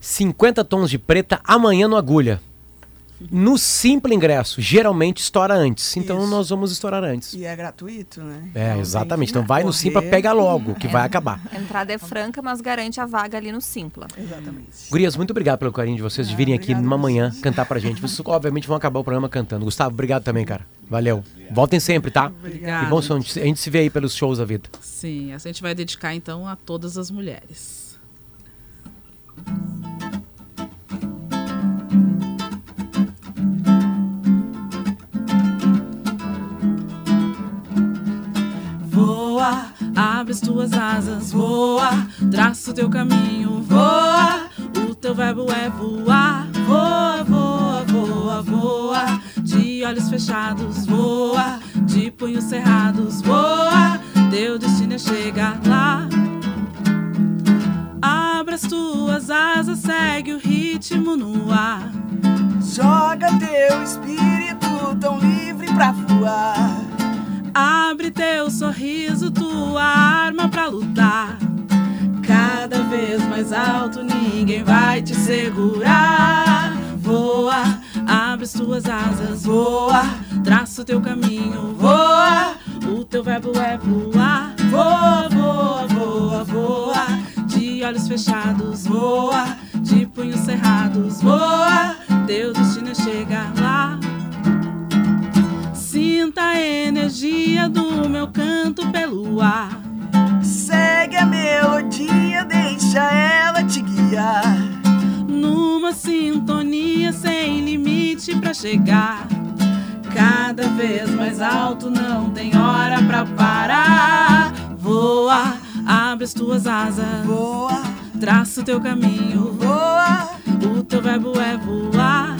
50 tons de preta amanhã no Agulha. No simples ingresso, geralmente estoura antes. Então Isso. nós vamos estourar antes. E é gratuito, né? É, Não exatamente. Então vai no correr. Simpla, pega logo, que vai acabar. A entrada é franca, mas garante a vaga ali no Simpla. Exatamente. Gurias, muito obrigado pelo carinho de vocês de virem aqui obrigado numa a manhã vocês. cantar pra gente. Vocês obviamente vão acabar o programa cantando. Gustavo, obrigado também, cara. Valeu. Voltem sempre, tá? Obrigada. E bom som. A gente se vê aí pelos shows da vida. Sim, essa a gente vai dedicar então a todas as mulheres. Voa, abre as tuas asas, voa, traça o teu caminho, voa. O teu verbo é voar, voa, voa, voa, voa. De olhos fechados, voa, de punhos cerrados, voa. Teu destino é chegar lá. Abra as tuas asas, segue o ritmo no ar. Joga teu espírito tão livre pra voar. Tua arma pra lutar. Cada vez mais alto, ninguém vai te segurar. Voa, abre as tuas asas, voa, traça o teu caminho, voa. O teu verbo é voar, voa, voa, voa, voa. De olhos fechados, voa, de punhos cerrados, voa. Teu destino é chegar lá. Sinta a do meu canto pelo ar. Segue a melodia, deixa ela te guiar. Numa sintonia sem limite pra chegar. Cada vez mais alto, não tem hora pra parar. Voa, abre as tuas asas, Voa, traça o teu caminho. voa, O teu verbo é voar.